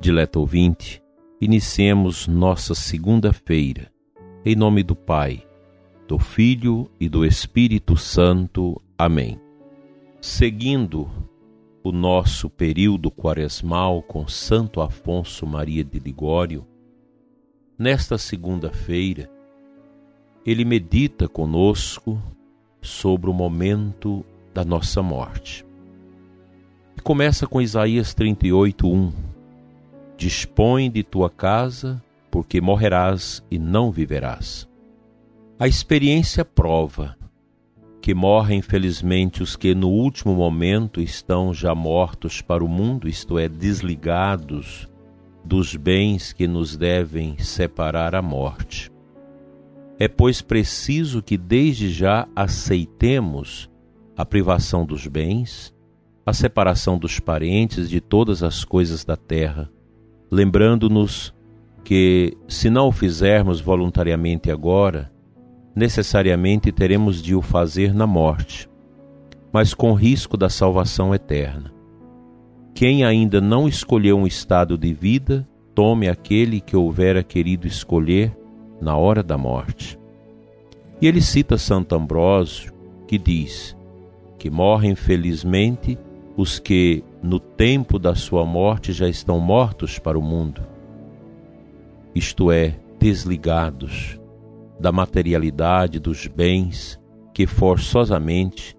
Dileto ouvinte, iniciemos nossa segunda-feira, em nome do Pai, do Filho e do Espírito Santo. Amém. Seguindo o nosso período quaresmal com Santo Afonso Maria de Ligório, nesta segunda-feira, ele medita conosco sobre o momento da nossa morte. E começa com Isaías 38, 1 Dispõe de tua casa, porque morrerás e não viverás. A experiência prova que morrem infelizmente os que no último momento estão já mortos para o mundo, isto é, desligados dos bens que nos devem separar a morte. É, pois, preciso que desde já aceitemos a privação dos bens, a separação dos parentes de todas as coisas da terra, lembrando-nos que, se não o fizermos voluntariamente agora, necessariamente teremos de o fazer na morte, mas com risco da salvação eterna. Quem ainda não escolheu um estado de vida, tome aquele que houvera querido escolher na hora da morte. E ele cita Santo Ambrósio, que diz que morrem felizmente os que, no tempo da sua morte, já estão mortos para o mundo, isto é, desligados da materialidade dos bens que forçosamente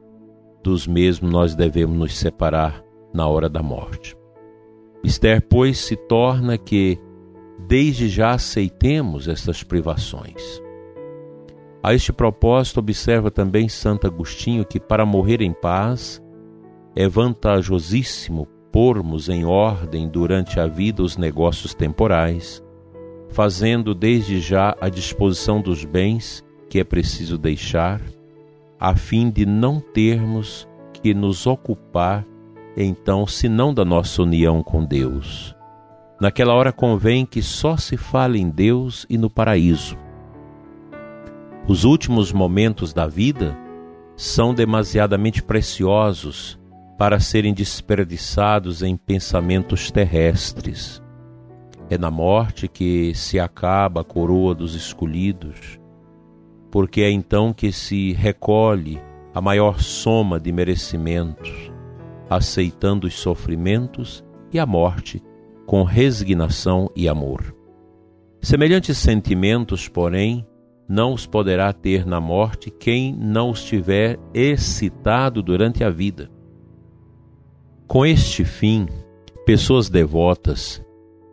dos mesmos nós devemos nos separar na hora da morte. Esther, pois, se torna que desde já aceitemos estas privações. A este propósito, observa também Santo Agostinho que para morrer em paz é vantajosíssimo pormos em ordem durante a vida os negócios temporais, fazendo desde já a disposição dos bens que é preciso deixar, a fim de não termos que nos ocupar então senão da nossa união com Deus. Naquela hora convém que só se fale em Deus e no paraíso. Os últimos momentos da vida são demasiadamente preciosos para serem desperdiçados em pensamentos terrestres. É na morte que se acaba a coroa dos escolhidos, porque é então que se recolhe a maior soma de merecimentos, aceitando os sofrimentos e a morte com resignação e amor. Semelhantes sentimentos, porém, não os poderá ter na morte quem não os tiver excitado durante a vida. Com este fim, pessoas devotas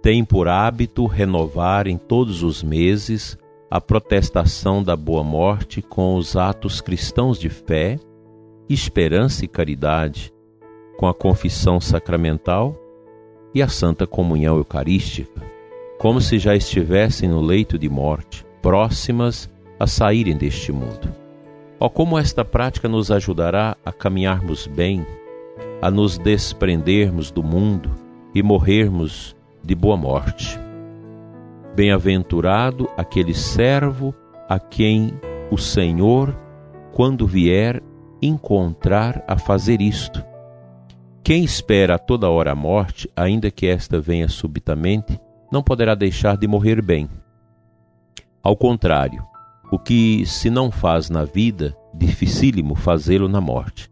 têm por hábito renovar em todos os meses a protestação da boa morte com os atos cristãos de fé, esperança e caridade, com a confissão sacramental e a santa comunhão eucarística, como se já estivessem no leito de morte, próximas a saírem deste mundo. Ó, como esta prática nos ajudará a caminharmos bem a nos desprendermos do mundo e morrermos de boa morte. Bem-aventurado aquele servo a quem o Senhor, quando vier, encontrar a fazer isto. Quem espera a toda hora a morte, ainda que esta venha subitamente, não poderá deixar de morrer bem. Ao contrário, o que se não faz na vida, dificílimo fazê-lo na morte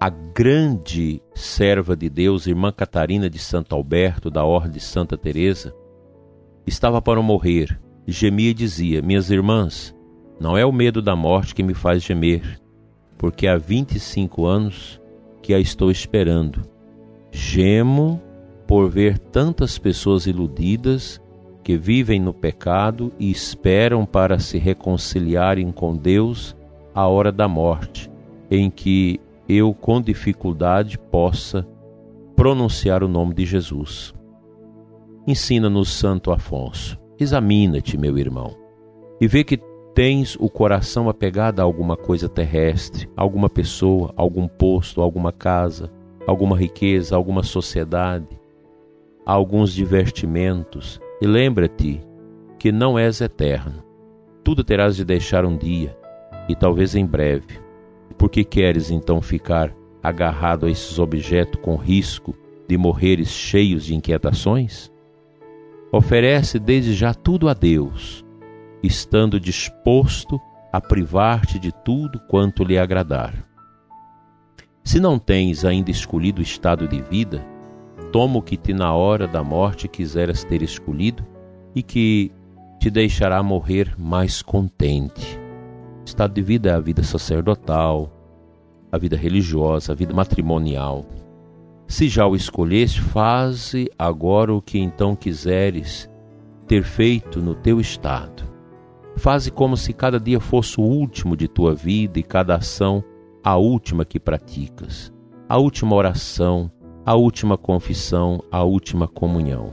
a grande serva de Deus, irmã Catarina de Santo Alberto, da Ordem de Santa Teresa, estava para morrer, gemia e dizia: Minhas irmãs, não é o medo da morte que me faz gemer, porque há 25 anos que a estou esperando. Gemo por ver tantas pessoas iludidas que vivem no pecado e esperam para se reconciliarem com Deus à hora da morte, em que eu com dificuldade possa pronunciar o nome de Jesus. Ensina-nos, Santo Afonso. Examina-te, meu irmão, e vê que tens o coração apegado a alguma coisa terrestre, alguma pessoa, algum posto, alguma casa, alguma riqueza, alguma sociedade, alguns divertimentos, e lembra-te que não és eterno. Tudo terás de deixar um dia, e talvez em breve. Por que queres então ficar agarrado a esses objetos com risco de morreres cheios de inquietações? Oferece desde já tudo a Deus, estando disposto a privar-te de tudo quanto lhe agradar. Se não tens ainda escolhido o estado de vida, toma o que te na hora da morte quiseras ter escolhido e que te deixará morrer mais contente. Estado de vida é a vida sacerdotal, a vida religiosa, a vida matrimonial. Se já o escolheste, faze agora o que então quiseres ter feito no teu estado. Faze como se cada dia fosse o último de tua vida e cada ação a última que praticas, a última oração, a última confissão, a última comunhão.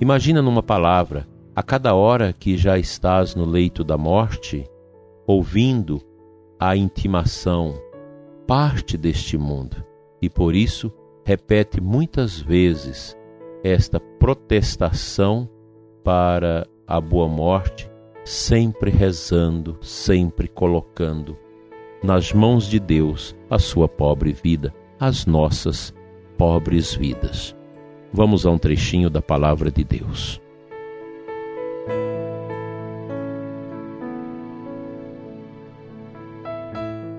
Imagina numa palavra, a cada hora que já estás no leito da morte, ouvindo a intimação, parte deste mundo, e por isso repete muitas vezes esta protestação para a boa morte, sempre rezando, sempre colocando nas mãos de Deus a sua pobre vida, as nossas pobres vidas. Vamos a um trechinho da palavra de Deus.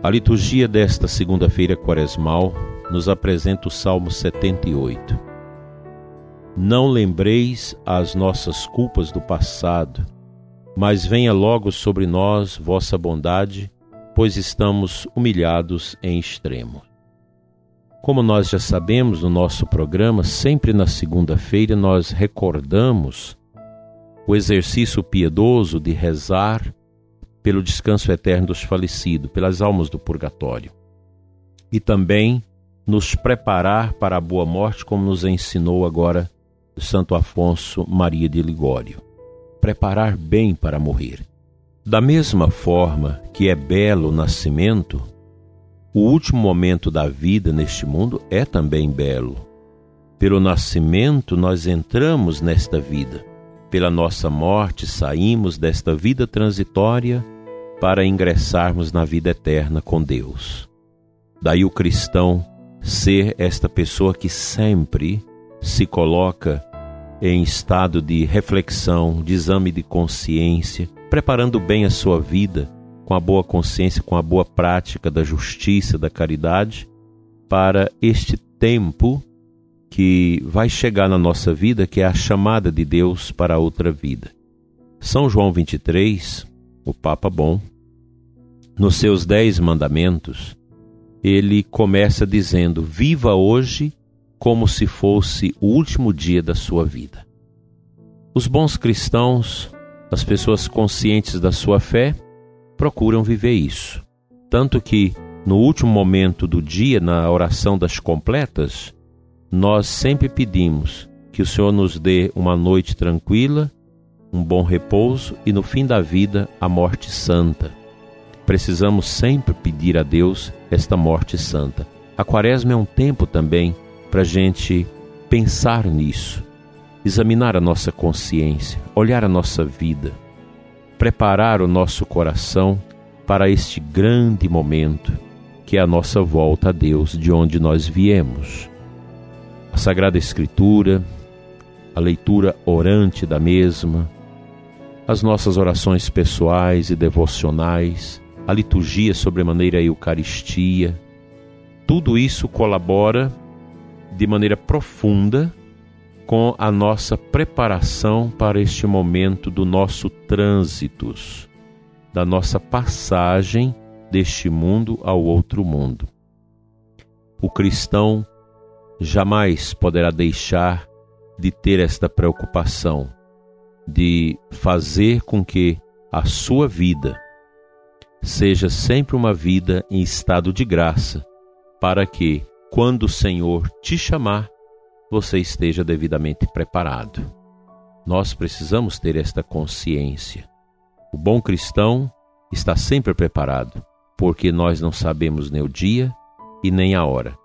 A liturgia desta segunda-feira quaresmal nos apresenta o Salmo 78. Não lembreis as nossas culpas do passado, mas venha logo sobre nós vossa bondade, pois estamos humilhados em extremo. Como nós já sabemos no nosso programa, sempre na segunda-feira nós recordamos o exercício piedoso de rezar pelo descanso eterno dos falecidos, pelas almas do purgatório. E também nos preparar para a boa morte, como nos ensinou agora Santo Afonso Maria de Ligório. Preparar bem para morrer. Da mesma forma que é belo o nascimento, o último momento da vida neste mundo é também belo. Pelo nascimento, nós entramos nesta vida. Pela nossa morte, saímos desta vida transitória para ingressarmos na vida eterna com Deus. Daí o cristão ser esta pessoa que sempre se coloca em estado de reflexão, de exame de consciência, preparando bem a sua vida com a boa consciência, com a boa prática da justiça, da caridade, para este tempo que vai chegar na nossa vida, que é a chamada de Deus para outra vida. São João 23, o Papa Bom, nos seus dez mandamentos, ele começa dizendo: Viva hoje como se fosse o último dia da sua vida. Os bons cristãos, as pessoas conscientes da sua fé, procuram viver isso. Tanto que, no último momento do dia, na oração das completas, nós sempre pedimos que o Senhor nos dê uma noite tranquila, um bom repouso e, no fim da vida, a morte santa Precisamos sempre pedir a Deus esta morte santa. A quaresma é um tempo também para a gente pensar nisso, examinar a nossa consciência, olhar a nossa vida, preparar o nosso coração para este grande momento que é a nossa volta a Deus de onde nós viemos. A Sagrada Escritura, a leitura orante da mesma, as nossas orações pessoais e devocionais, a liturgia sobremaneira a Eucaristia, tudo isso colabora de maneira profunda com a nossa preparação para este momento do nosso trânsito, da nossa passagem deste mundo ao outro mundo. O cristão jamais poderá deixar de ter esta preocupação de fazer com que a sua vida seja sempre uma vida em estado de graça, para que, quando o Senhor te chamar, você esteja devidamente preparado. Nós precisamos ter esta consciência. O bom cristão está sempre preparado, porque nós não sabemos nem o dia e nem a hora.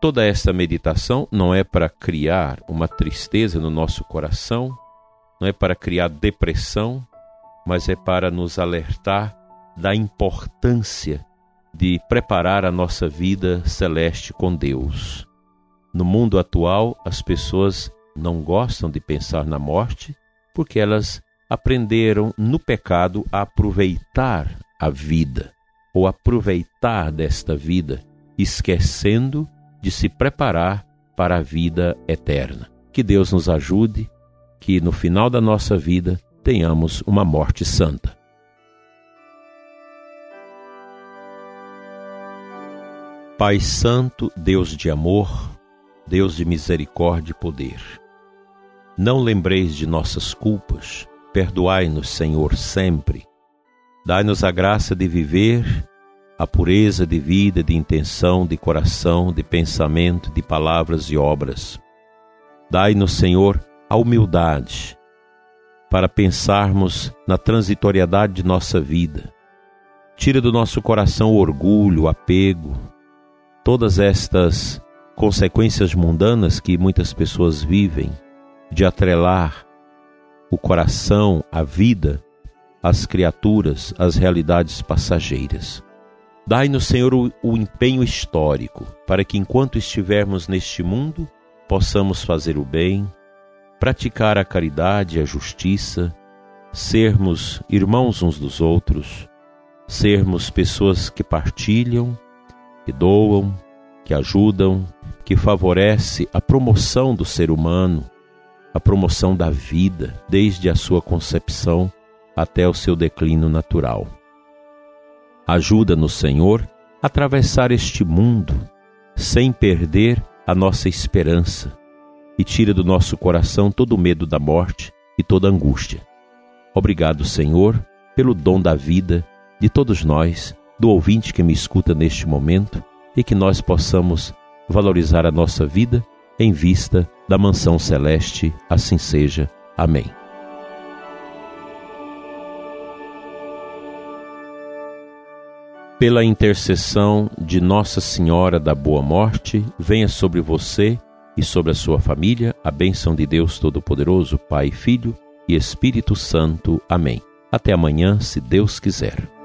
Toda esta meditação não é para criar uma tristeza no nosso coração, não é para criar depressão, mas é para nos alertar da importância de preparar a nossa vida celeste com Deus. No mundo atual, as pessoas não gostam de pensar na morte porque elas aprenderam no pecado a aproveitar a vida ou aproveitar desta vida, esquecendo de se preparar para a vida eterna. Que Deus nos ajude, que no final da nossa vida tenhamos uma morte santa. Pai Santo, Deus de amor, Deus de misericórdia e poder. Não lembreis de nossas culpas, perdoai-nos, Senhor, sempre. Dai-nos a graça de viver a pureza de vida, de intenção, de coração, de pensamento, de palavras e obras. Dai-nos, Senhor, a humildade para pensarmos na transitoriedade de nossa vida. Tira do nosso coração o orgulho, o apego, todas estas consequências mundanas que muitas pessoas vivem de atrelar o coração, a vida, as criaturas, as realidades passageiras. Dai-nos, Senhor, o, o, empenho histórico para que, enquanto estivermos neste mundo, possamos fazer o bem, praticar a caridade e a justiça, sermos irmãos uns dos outros, sermos pessoas que partilham, que doam, que ajudam, que favorece a promoção do ser humano, a promoção da vida, desde a sua concepção até o seu declínio natural. Ajuda-nos, Senhor, a atravessar este mundo sem perder a nossa esperança e tira do nosso coração todo o medo da morte e toda angústia. Obrigado, Senhor, pelo dom da vida de todos nós, do ouvinte que me escuta neste momento e que nós possamos valorizar a nossa vida em vista da mansão celeste. Assim seja. Amém. Pela intercessão de Nossa Senhora da Boa Morte, venha sobre você e sobre a sua família a bênção de Deus Todo-Poderoso, Pai, Filho e Espírito Santo. Amém. Até amanhã, se Deus quiser.